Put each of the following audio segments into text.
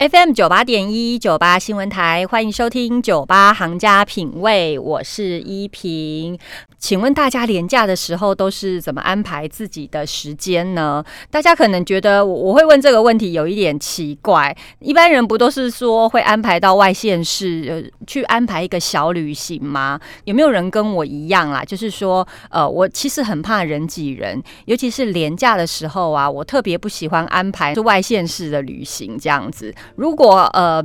FM 九八点一九八新闻台，欢迎收听九八行家品味，我是依萍。请问大家廉假的时候都是怎么安排自己的时间呢？大家可能觉得我我会问这个问题有一点奇怪，一般人不都是说会安排到外县市去安排一个小旅行吗？有没有人跟我一样啊？就是说，呃，我其实很怕人挤人，尤其是廉假的时候啊，我特别不喜欢安排是外县市的旅行这样子。如果呃。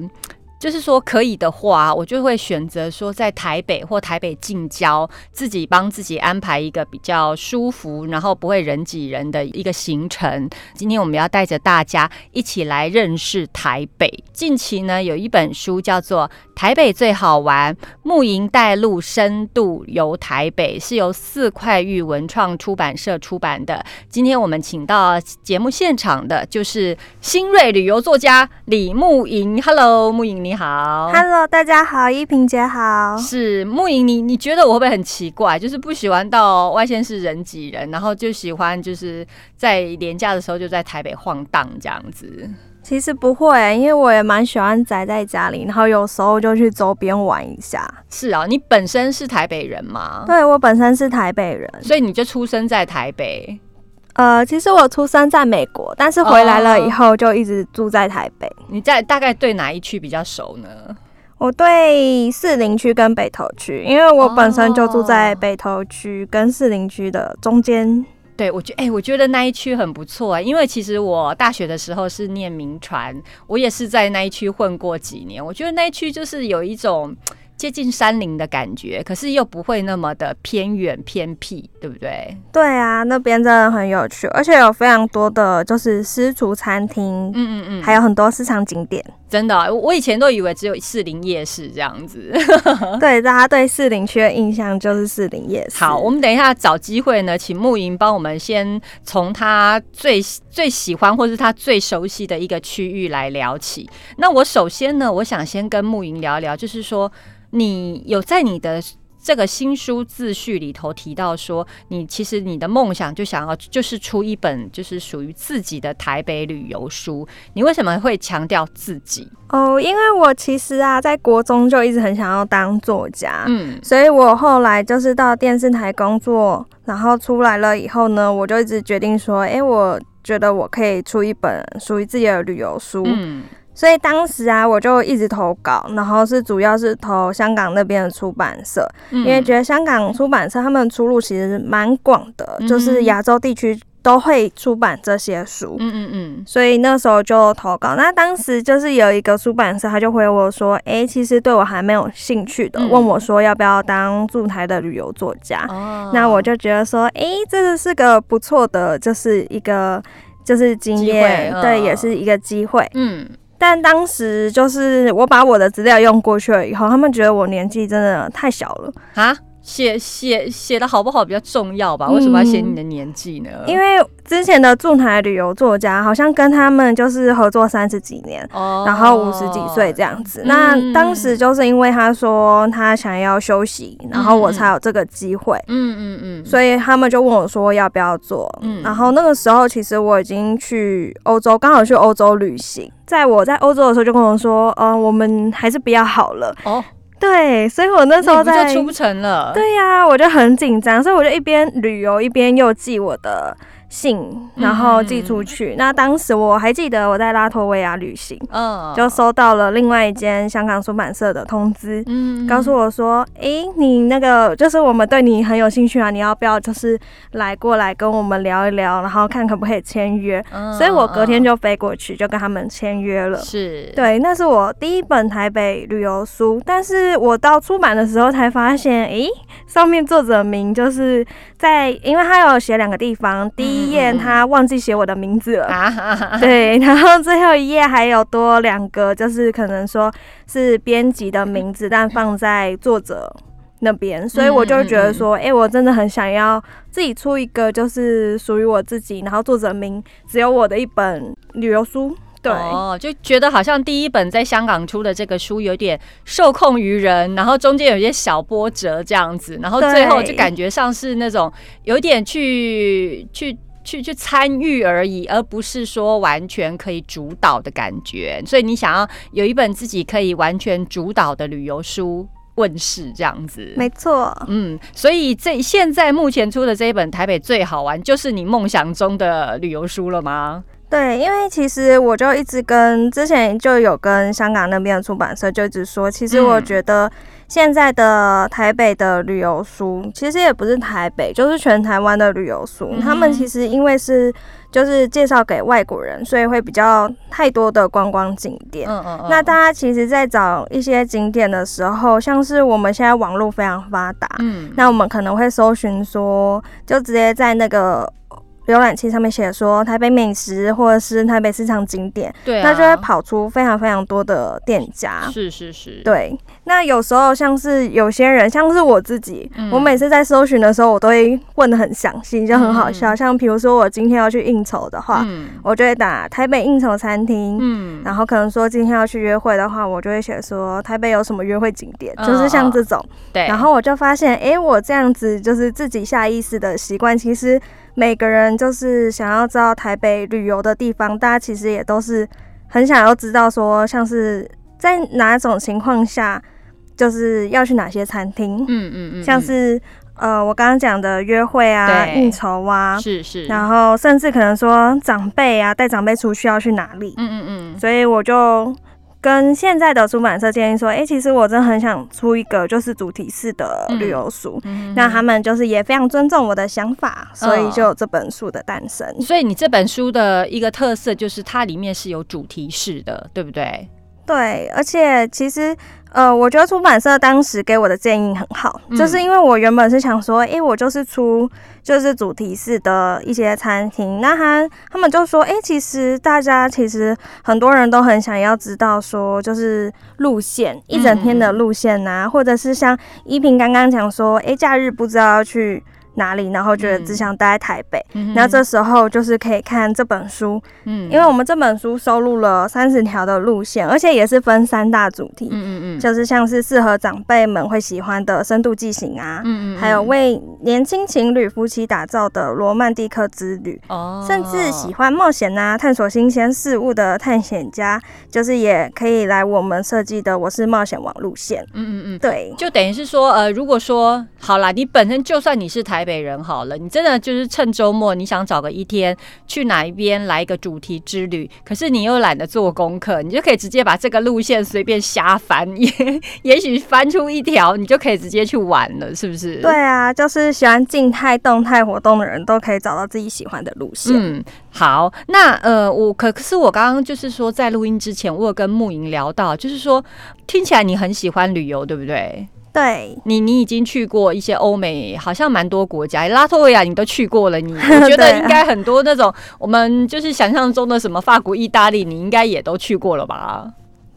就是说，可以的话，我就会选择说在台北或台北近郊，自己帮自己安排一个比较舒服，然后不会人挤人的一个行程。今天我们要带着大家一起来认识台北。近期呢，有一本书叫做《台北最好玩：木营带路深度游台北》，是由四块玉文创出版社出版的。今天我们请到节目现场的就是新锐旅游作家李木营。Hello，木营。你好，Hello，大家好，依萍姐好，是木莹，你你觉得我会不会很奇怪？就是不喜欢到外县市人挤人，然后就喜欢就是在年假的时候就在台北晃荡这样子。其实不会，因为我也蛮喜欢宅在家里，然后有时候就去周边玩一下。是啊，你本身是台北人吗？对，我本身是台北人，所以你就出生在台北。呃，其实我出生在美国，但是回来了以后就一直住在台北。你在大概对哪一区比较熟呢？我对士林区跟北投区，因为我本身就住在北投区跟士林区的中间。对，我觉哎，我觉得那一区很不错啊，因为其实我大学的时候是念名传，我也是在那一区混过几年。我觉得那一区就是有一种。接近山林的感觉，可是又不会那么的偏远偏僻，对不对？对啊，那边真的很有趣，而且有非常多的就是私厨餐厅，嗯嗯嗯，还有很多市场景点。真的，我以前都以为只有士林夜市这样子。对，大家对士林区的印象就是士林夜市。好，我们等一下找机会呢，请木云帮我们先从他最最喜欢或是他最熟悉的一个区域来聊起。那我首先呢，我想先跟木云聊聊，就是说。你有在你的这个新书自序里头提到说，你其实你的梦想就想要就是出一本就是属于自己的台北旅游书。你为什么会强调自己？哦，因为我其实啊，在国中就一直很想要当作家，嗯，所以我后来就是到电视台工作，然后出来了以后呢，我就一直决定说，哎，我觉得我可以出一本属于自己的旅游书，嗯。所以当时啊，我就一直投稿，然后是主要是投香港那边的出版社，因为觉得香港出版社他们出路其实蛮广的，就是亚洲地区都会出版这些书。嗯嗯嗯。所以那时候就投稿，那当时就是有一个出版社，他就回我说：“哎，其实对我还没有兴趣的，问我说要不要当驻台的旅游作家。”哦。那我就觉得说：“哎，这个是个不错的，就是一个就是经验，对，也是一个机会。”嗯。但当时就是我把我的资料用过去了以后，他们觉得我年纪真的太小了啊。写写写的好不好比较重要吧？为什么要写你的年纪呢？因为之前的驻台旅游作家好像跟他们就是合作三十几年，哦然后五十几岁这样子。那当时就是因为他说他想要休息，然后我才有这个机会。嗯嗯嗯。所以他们就问我说要不要做。嗯。然后那个时候其实我已经去欧洲，刚好去欧洲旅行。在我在欧洲的时候就跟我说，嗯，我们还是不要好了。哦。对，所以我那时候在出不成了。对呀，我就很紧张，所以我就一边旅游一边又记我的。信，然后寄出去。那当时我还记得我在拉脱维亚旅行，嗯，就收到了另外一间香港出版社的通知，嗯，告诉我说，哎，你那个就是我们对你很有兴趣啊，你要不要就是来过来跟我们聊一聊，然后看可不可以签约？所以我隔天就飞过去，就跟他们签约了。是，对，那是我第一本台北旅游书，但是我到出版的时候才发现，哎，上面作者名就是在，因为他有写两个地方，第一。一页他忘记写我的名字了，对，然后最后一页还有多两个，就是可能说是编辑的名字，但放在作者那边，所以我就觉得说，哎，我真的很想要自己出一个，就是属于我自己，然后作者名只有我的一本旅游书。对，哦，就觉得好像第一本在香港出的这个书有点受控于人，然后中间有一些小波折这样子，然后最后就感觉上是那种有点去去。去去参与而已，而不是说完全可以主导的感觉。所以你想要有一本自己可以完全主导的旅游书问世，这样子，没错。嗯，所以这现在目前出的这一本《台北最好玩》，就是你梦想中的旅游书了吗？对，因为其实我就一直跟之前就有跟香港那边的出版社就一直说，其实我觉得现在的台北的旅游书，其实也不是台北，就是全台湾的旅游书，他们其实因为是就是介绍给外国人，所以会比较太多的观光景点。嗯嗯。那大家其实，在找一些景点的时候，像是我们现在网络非常发达，嗯，那我们可能会搜寻说，就直接在那个。浏览器上面写说台北美食或者是台北市场景点，对，那就会跑出非常非常多的店家。是是是，对。那有时候像是有些人，像是我自己，我每次在搜寻的时候，我都会问的很详细，就很好笑。像比如说我今天要去应酬的话，我就会打台北应酬餐厅，嗯，然后可能说今天要去约会的话，我就会写说台北有什么约会景点，就是像这种。对。然后我就发现，哎，我这样子就是自己下意识的习惯，其实。每个人就是想要知道台北旅游的地方，大家其实也都是很想要知道，说像是在哪种情况下，就是要去哪些餐厅，嗯嗯嗯，像是呃我刚刚讲的约会啊、应酬啊，是是，然后甚至可能说长辈啊带长辈出去要去哪里，嗯嗯嗯，所以我就。跟现在的出版社建议说，哎，其实我真的很想出一个就是主题式的旅游书，那他们就是也非常尊重我的想法，所以就有这本书的诞生。所以你这本书的一个特色就是它里面是有主题式的，对不对？对，而且其实。呃，我觉得出版社当时给我的建议很好，就是因为我原本是想说，哎，我就是出就是主题式的一些餐厅，那他他们就说，哎，其实大家其实很多人都很想要知道说，就是路线一整天的路线呐，或者是像依萍刚刚讲说，哎，假日不知道要去。哪里？然后觉得只想待在台北，那这时候就是可以看这本书，嗯，因为我们这本书收录了三十条的路线，而且也是分三大主题，嗯嗯嗯，就是像是适合长辈们会喜欢的深度记行啊，嗯嗯，还有为年轻情侣夫妻打造的罗曼蒂克之旅，哦，甚至喜欢冒险啊、探索新鲜事物的探险家，就是也可以来我们设计的我是冒险王路线，嗯嗯嗯，对，就等于是说，呃，如果说好啦，你本身就算你是台。北人好了，你真的就是趁周末，你想找个一天去哪一边来一个主题之旅，可是你又懒得做功课，你就可以直接把这个路线随便瞎翻，也 也许翻出一条，你就可以直接去玩了，是不是？对啊，就是喜欢静态、动态活动的人都可以找到自己喜欢的路线。嗯，好，那呃，我可可是我刚刚就是说在录音之前，我有跟木莹聊到，就是说听起来你很喜欢旅游，对不对？对你，你已经去过一些欧美，好像蛮多国家，拉脱维亚你都去过了。你我觉得 应该很多那种我们就是想象中的什么法国、意大利，你应该也都去过了吧？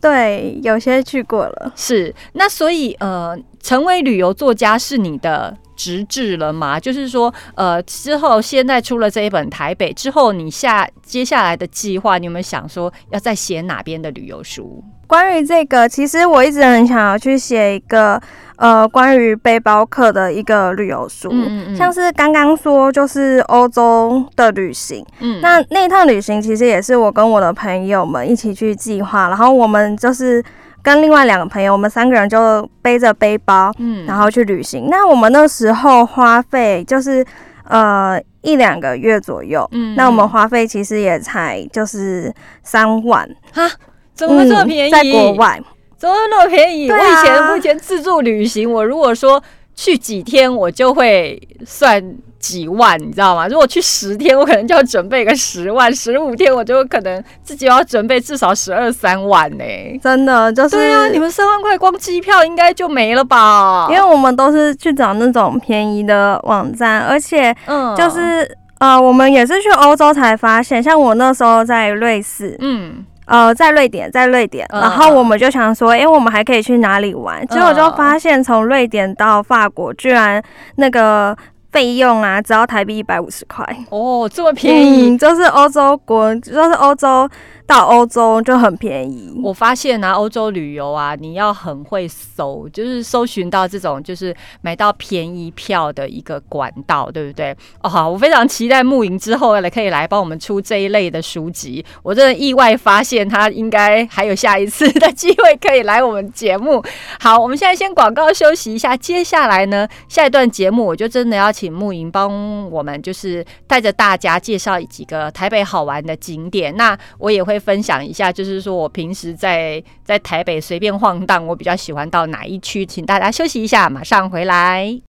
对，有些去过了。是，那所以呃，成为旅游作家是你的直至了吗？就是说，呃，之后现在出了这一本《台北》之后，你下接下来的计划，你有没有想说要再写哪边的旅游书？关于这个，其实我一直很想要去写一个。呃，关于背包客的一个旅游书，像是刚刚说就是欧洲的旅行，嗯，那那一趟旅行其实也是我跟我的朋友们一起去计划，然后我们就是跟另外两个朋友，我们三个人就背着背包，嗯，然后去旅行。那我们那时候花费就是呃一两个月左右，嗯，那我们花费其实也才就是三万。啊，怎么这么便宜？在国外。怎么那么便宜？我以前我以前自助旅行，我如果说去几天，我就会算几万，你知道吗？如果去十天，我可能就要准备个十万；十五天，我就可能自己要准备至少十二三万呢。真的就是对啊，你们三万块光机票应该就没了吧？因为我们都是去找那种便宜的网站，而且嗯，就是呃，我们也是去欧洲才发现，像我那时候在瑞士，嗯。呃，在瑞典，在瑞典，然后我们就想说，哎，我们还可以去哪里玩？结果就发现，从瑞典到法国，居然那个费用啊，只要台币一百五十块。哦，这么便宜，就是欧洲国，就是欧洲到欧洲就很便宜。我发现啊，欧洲旅游啊，你要很会搜，就是搜寻到这种就是买到便宜票的一个管道，对不对？哦，好，我非常期待慕营之后来可以来帮我们出这一类的书籍。我真的意外发现他应该还有下一次的机会可以来我们节目。好，我们现在先广告休息一下，接下来呢，下一段节目我就真的要请慕营帮我们，就是带着大家介绍几个台北好玩的景点。那我也会分享一下，就是说我平时在在台北随便晃荡，我比较喜欢到哪一区，请大家休息一下，马上回来。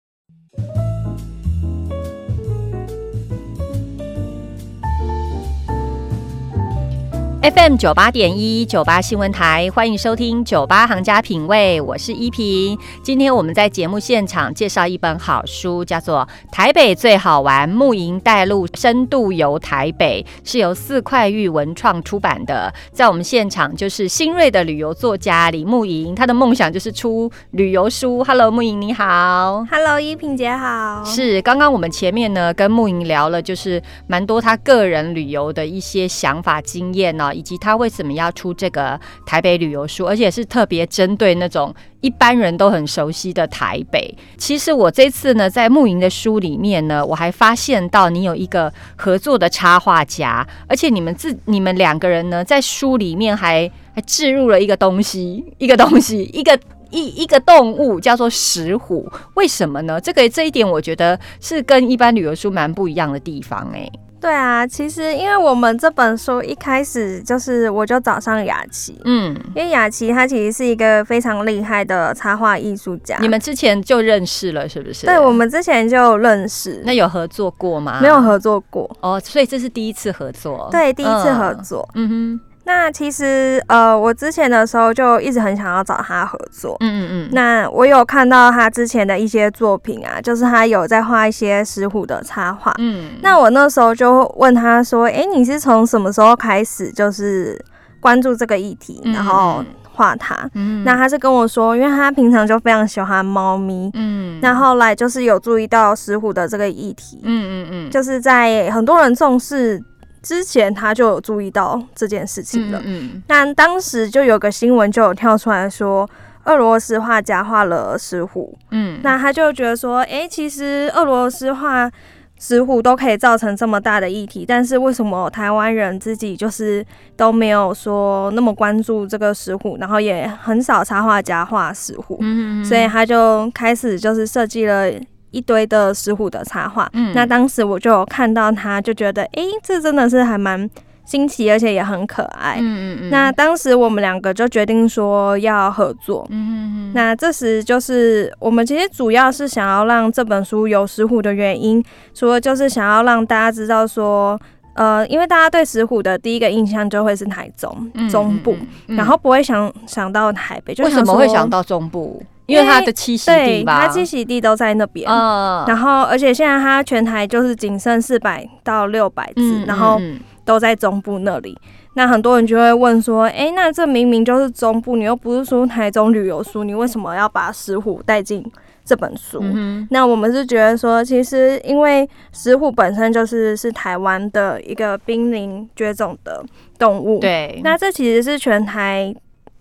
FM 九八点一九八新闻台，欢迎收听九八行家品味，我是依萍。今天我们在节目现场介绍一本好书，叫做《台北最好玩：露营带路深度游台北》，是由四块玉文创出版的。在我们现场就是新锐的旅游作家李慕莹，他的梦想就是出旅游书。Hello，慕莹你好。Hello，依萍姐好。是，刚刚我们前面呢跟慕莹聊了，就是蛮多他个人旅游的一些想法经验呢。以及他为什么要出这个台北旅游书，而且是特别针对那种一般人都很熟悉的台北。其实我这次呢，在慕云的书里面呢，我还发现到你有一个合作的插画家，而且你们自你们两个人呢，在书里面还还置入了一个东西，一个东西，一个一一个动物叫做石虎。为什么呢？这个这一点我觉得是跟一般旅游书蛮不一样的地方哎。对啊，其实因为我们这本书一开始就是我就找上雅琪，嗯，因为雅琪她其实是一个非常厉害的插画艺术家。你们之前就认识了是不是？对，我们之前就认识。那有合作过吗？没有合作过哦，所以这是第一次合作。对，第一次合作。嗯哼。那其实呃，我之前的时候就一直很想要找他合作。嗯嗯嗯。那我有看到他之前的一些作品啊，就是他有在画一些石虎的插画。嗯。那我那时候就问他说：“哎，你是从什么时候开始就是关注这个议题，然后画它？”嗯。那他是跟我说，因为他平常就非常喜欢猫咪。嗯。那后来就是有注意到石虎的这个议题。嗯嗯嗯。就是在很多人重视。之前他就有注意到这件事情了，嗯，那当时就有个新闻就有跳出来说，俄罗斯画家画了石虎，嗯，那他就觉得说，哎，其实俄罗斯画石虎都可以造成这么大的议题，但是为什么台湾人自己就是都没有说那么关注这个石虎，然后也很少插画家画石虎，嗯，所以他就开始就是设计了。一堆的石虎的插画，嗯，那当时我就有看到他，就觉得，哎，这真的是还蛮新奇，而且也很可爱，嗯嗯嗯。那当时我们两个就决定说要合作，嗯嗯嗯。那这时就是我们其实主要是想要让这本书有石虎的原因，除了就是想要让大家知道说，呃，因为大家对石虎的第一个印象就会是台中中部，然后不会想想到台北，为什么会想到中部？因为它的栖息地吧，它栖息地都在那边。嗯，然后而且现在它全台就是仅剩四百到六百只，然后都在中部那里。那很多人就会问说：“哎，那这明明就是中部，你又不是说台中旅游书，你为什么要把石虎带进这本书？”那我们是觉得说，其实因为石虎本身就是是台湾的一个濒临绝种的动物。对，那这其实是全台。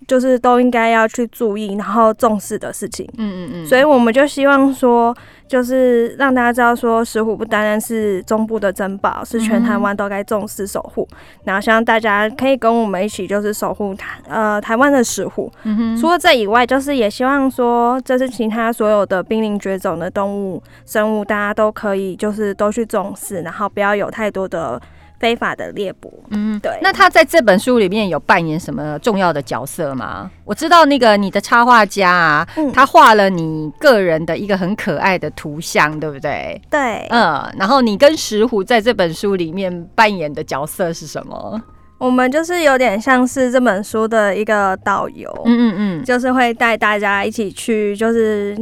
就是都应该要去注意，然后重视的事情。嗯嗯嗯。所以我们就希望说，就是让大家知道说，石虎不单单是中部的珍宝，是全台湾都该重视守护。然后希望大家可以跟我们一起，就是守护台呃台湾的石虎。嗯哼。除了这以外，就是也希望说，这是其他所有的濒临绝种的动物生物，大家都可以就是都去重视，然后不要有太多的。非法的猎捕，嗯，对。那他在这本书里面有扮演什么重要的角色吗？我知道那个你的插画家啊，他画了你个人的一个很可爱的图像，对不对？对，嗯。然后你跟石虎在这本书里面扮演的角色是什么？我们就是有点像是这本书的一个导游，嗯嗯嗯，就是会带大家一起去，就是。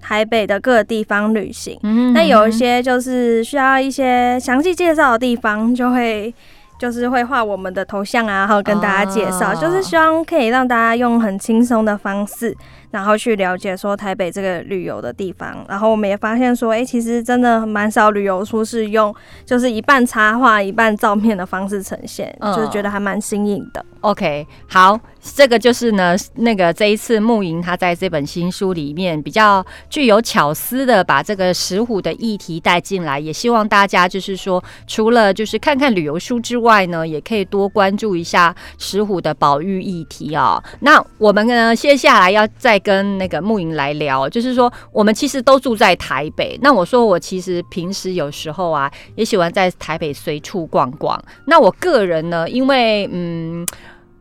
台北的各地方旅行，那有一些就是需要一些详细介绍的地方，就会就是会画我们的头像啊，然后跟大家介绍，就是希望可以让大家用很轻松的方式，然后去了解说台北这个旅游的地方。然后我们也发现说，哎，其实真的蛮少旅游书是用就是一半插画一半照片的方式呈现，就是觉得还蛮新颖的。OK，好，这个就是呢，那个这一次木营他在这本新书里面比较具有巧思的把这个石虎的议题带进来，也希望大家就是说，除了就是看看旅游书之外呢，也可以多关注一下石虎的保育议题啊。那我们呢，接下来要再跟那个慕云来聊，就是说，我们其实都住在台北，那我说我其实平时有时候啊，也喜欢在台北随处逛逛。那我个人呢，因为嗯。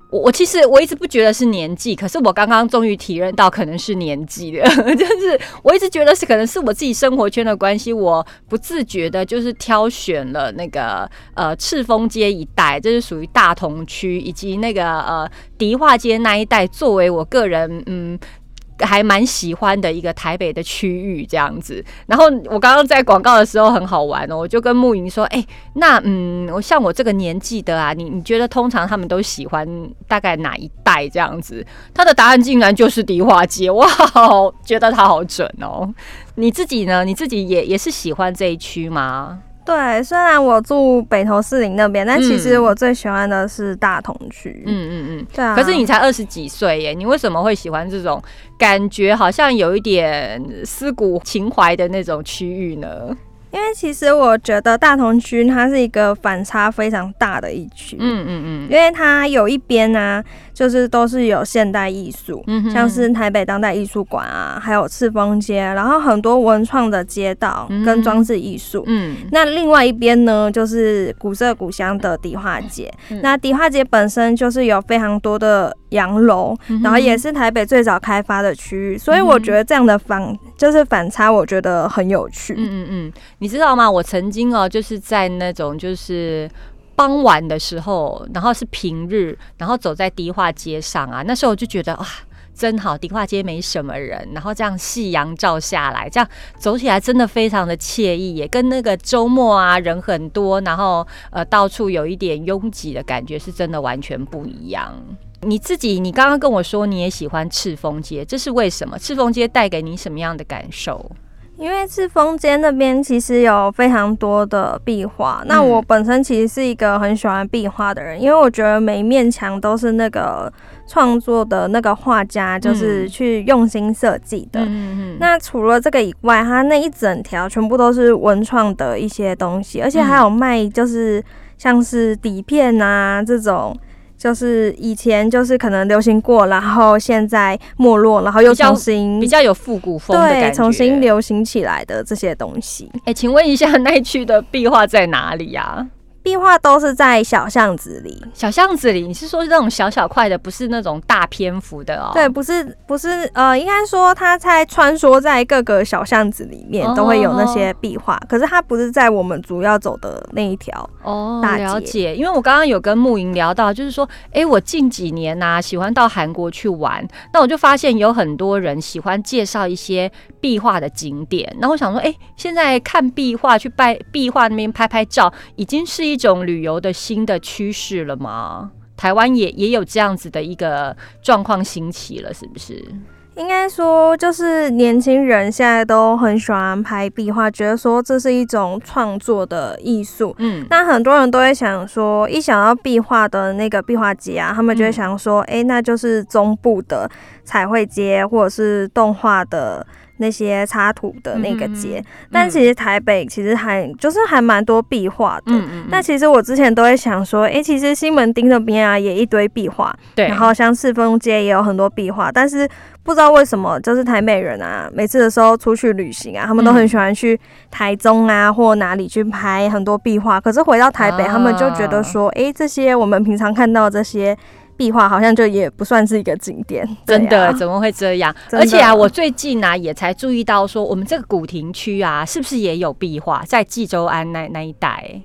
我我其实我一直不觉得是年纪，可是我刚刚终于体认到可能是年纪的，就是我一直觉得是可能是我自己生活圈的关系，我不自觉的就是挑选了那个呃赤峰街一带，这是属于大同区，以及那个呃迪化街那一带作为我个人嗯。还蛮喜欢的一个台北的区域这样子，然后我刚刚在广告的时候很好玩哦，我就跟慕云说，哎，那嗯，我像我这个年纪的啊，你你觉得通常他们都喜欢大概哪一带这样子？他的答案竟然就是迪化街，哇，觉得他好准哦。你自己呢？你自己也也是喜欢这一区吗？对，虽然我住北投四林那边，但其实我最喜欢的是大同区。嗯嗯嗯，对啊。可是你才二十几岁耶，你为什么会喜欢这种感觉好像有一点思古情怀的那种区域呢？因为其实我觉得大同区它是一个反差非常大的一区。嗯嗯嗯，因为它有一边呢。就是都是有现代艺术，像是台北当代艺术馆啊，还有赤峰街，然后很多文创的街道跟装置艺术。嗯，那另外一边呢，就是古色古香的迪化街。那迪化街本身就是有非常多的洋楼，然后也是台北最早开发的区域，所以我觉得这样的反就是反差，我觉得很有趣。嗯嗯嗯，你你知道吗？我曾经哦，就是在那种就是。傍晚的时候，然后是平日，然后走在迪化街上啊，那时候我就觉得哇，真好，迪化街没什么人，然后这样夕阳照下来，这样走起来真的非常的惬意，也跟那个周末啊人很多，然后呃到处有一点拥挤的感觉，是真的完全不一样。你自己，你刚刚跟我说你也喜欢赤峰街，这是为什么？赤峰街带给你什么样的感受？因为赤峰街那边其实有非常多的壁画，那我本身其实是一个很喜欢壁画的人，因为我觉得每一面墙都是那个创作的那个画家就是去用心设计的。那除了这个以外，它那一整条全部都是文创的一些东西，而且还有卖就是像是底片啊这种。就是以前就是可能流行过，然后现在没落，然后又重新比较有复古风的感觉，重新流行起来的这些东西。哎，请问一下，那区的壁画在哪里呀？壁画都是在小巷子里，小巷子里，你是说那种小小块的，不是那种大篇幅的哦？对，不是，不是，呃，应该说它在穿梭在各个小巷子里面，都会有那些壁画，可是它不是在我们主要走的那一条哦。了解，因为我刚刚有跟慕莹聊到，就是说，哎，我近几年呐喜欢到韩国去玩，那我就发现有很多人喜欢介绍一些壁画的景点，那我想说，哎，现在看壁画去拜壁画那边拍拍照，已经是一。种旅游的新的趋势了吗？台湾也也有这样子的一个状况兴起了，是不是？应该说，就是年轻人现在都很喜欢拍壁画，觉得说这是一种创作的艺术。嗯，那很多人都会想说，一想到壁画的那个壁画节啊，他们就会想说，哎，那就是中部的彩绘街，或者是动画的。那些插图的那个街，但其实台北其实还就是还蛮多壁画的。那其实我之前都会想说，哎，其实西门町那边啊也一堆壁画，对。然后像赤峰街也有很多壁画，但是不知道为什么，就是台北人啊，每次的时候出去旅行啊，他们都很喜欢去台中啊或哪里去拍很多壁画。可是回到台北，他们就觉得说，哎，这些我们平常看到这些。壁画好像就也不算是一个景点，真的怎么会这样？而且啊，我最近啊也才注意到说，我们这个古亭区啊，是不是也有壁画在济州安那那一带？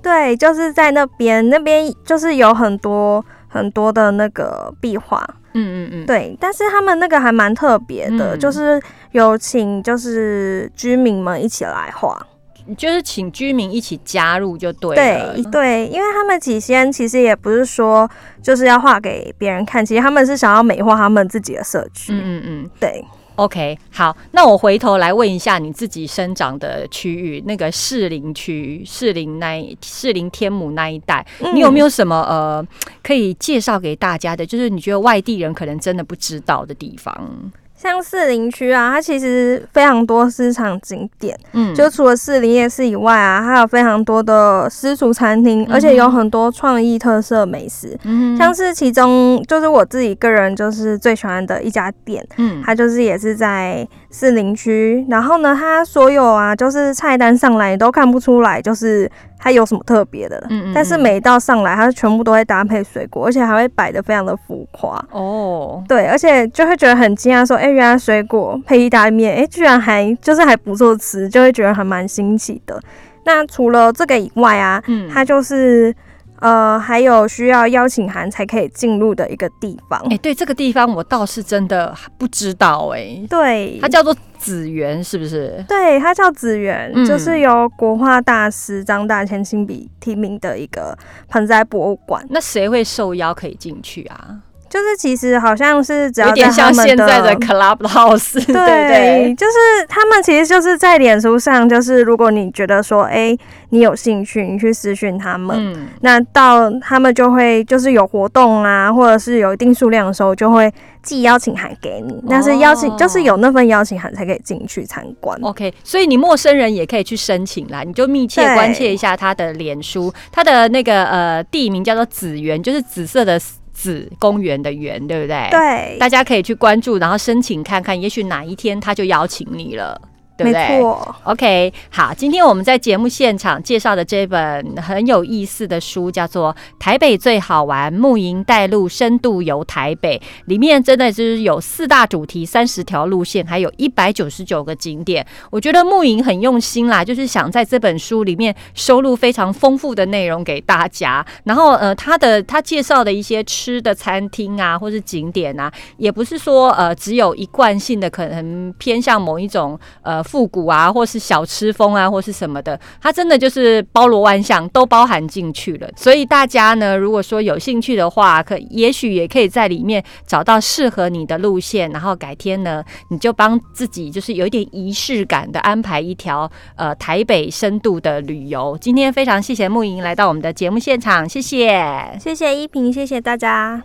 对，就是在那边，那边就是有很多很多的那个壁画。嗯嗯嗯，对，但是他们那个还蛮特别的，就是有请就是居民们一起来画。就是请居民一起加入就对了。对对，因为他们起先其实也不是说就是要画给别人看，其实他们是想要美化他们自己的社区。嗯嗯嗯，对。OK，好，那我回头来问一下你自己生长的区域，那个士林区、士林那、士林天母那一带，你有没有什么呃可以介绍给大家的？就是你觉得外地人可能真的不知道的地方？像士林区啊，它其实非常多市场景点，嗯，就除了士林夜市以外啊，还有非常多的私厨餐厅，而且有很多创意特色美食，嗯，像是其中就是我自己个人就是最喜欢的一家店，嗯，它就是也是在士林区，然后呢，它所有啊，就是菜单上来你都看不出来，就是。它有什么特别的？嗯嗯。但是每一道上来，它全部都会搭配水果，而且还会摆的非常的浮夸。哦。对，而且就会觉得很惊讶，说：“哎，原来水果配意大利面，哎，居然还就是还不错吃，就会觉得还蛮新奇的。”那除了这个以外啊，嗯，它就是。呃，还有需要邀请函才可以进入的一个地方。哎，对，这个地方我倒是真的不知道哎。对，它叫做紫园，是不是？对，它叫紫园，就是由国画大师张大千亲笔提名的一个盆栽博物馆。那谁会受邀可以进去啊？就是其实好像是只要有点像现在的 Clubhouse，对，就是他们其实就是在脸书上，就是如果你觉得说，哎，你有兴趣，你去私讯他们，嗯，那到他们就会就是有活动啊，或者是有一定数量的时候，就会寄邀请函给你。但是邀请，就是有那份邀请函才可以进去参观。OK，所以你陌生人也可以去申请啦，你就密切关切一下他的脸书，他的那个呃地名叫做紫园，就是紫色的。紫公园的园，对不对？对，大家可以去关注，然后申请看看，也许哪一天他就邀请你了。没错，OK，好，今天我们在节目现场介绍的这本很有意思的书，叫做《台北最好玩：露营带路深度游台北》，里面真的就是有四大主题、三十条路线，还有一百九十九个景点。我觉得露营很用心啦，就是想在这本书里面收录非常丰富的内容给大家。然后，呃，他的他介绍的一些吃的餐厅啊，或是景点啊，也不是说呃只有一贯性的，可能偏向某一种呃。复古啊，或是小吃风啊，或是什么的，它真的就是包罗万象，都包含进去了。所以大家呢，如果说有兴趣的话，可也许也可以在里面找到适合你的路线，然后改天呢，你就帮自己就是有一点仪式感的安排一条呃台北深度的旅游。今天非常谢谢木莹来到我们的节目现场，谢谢，谢谢依萍，谢谢大家。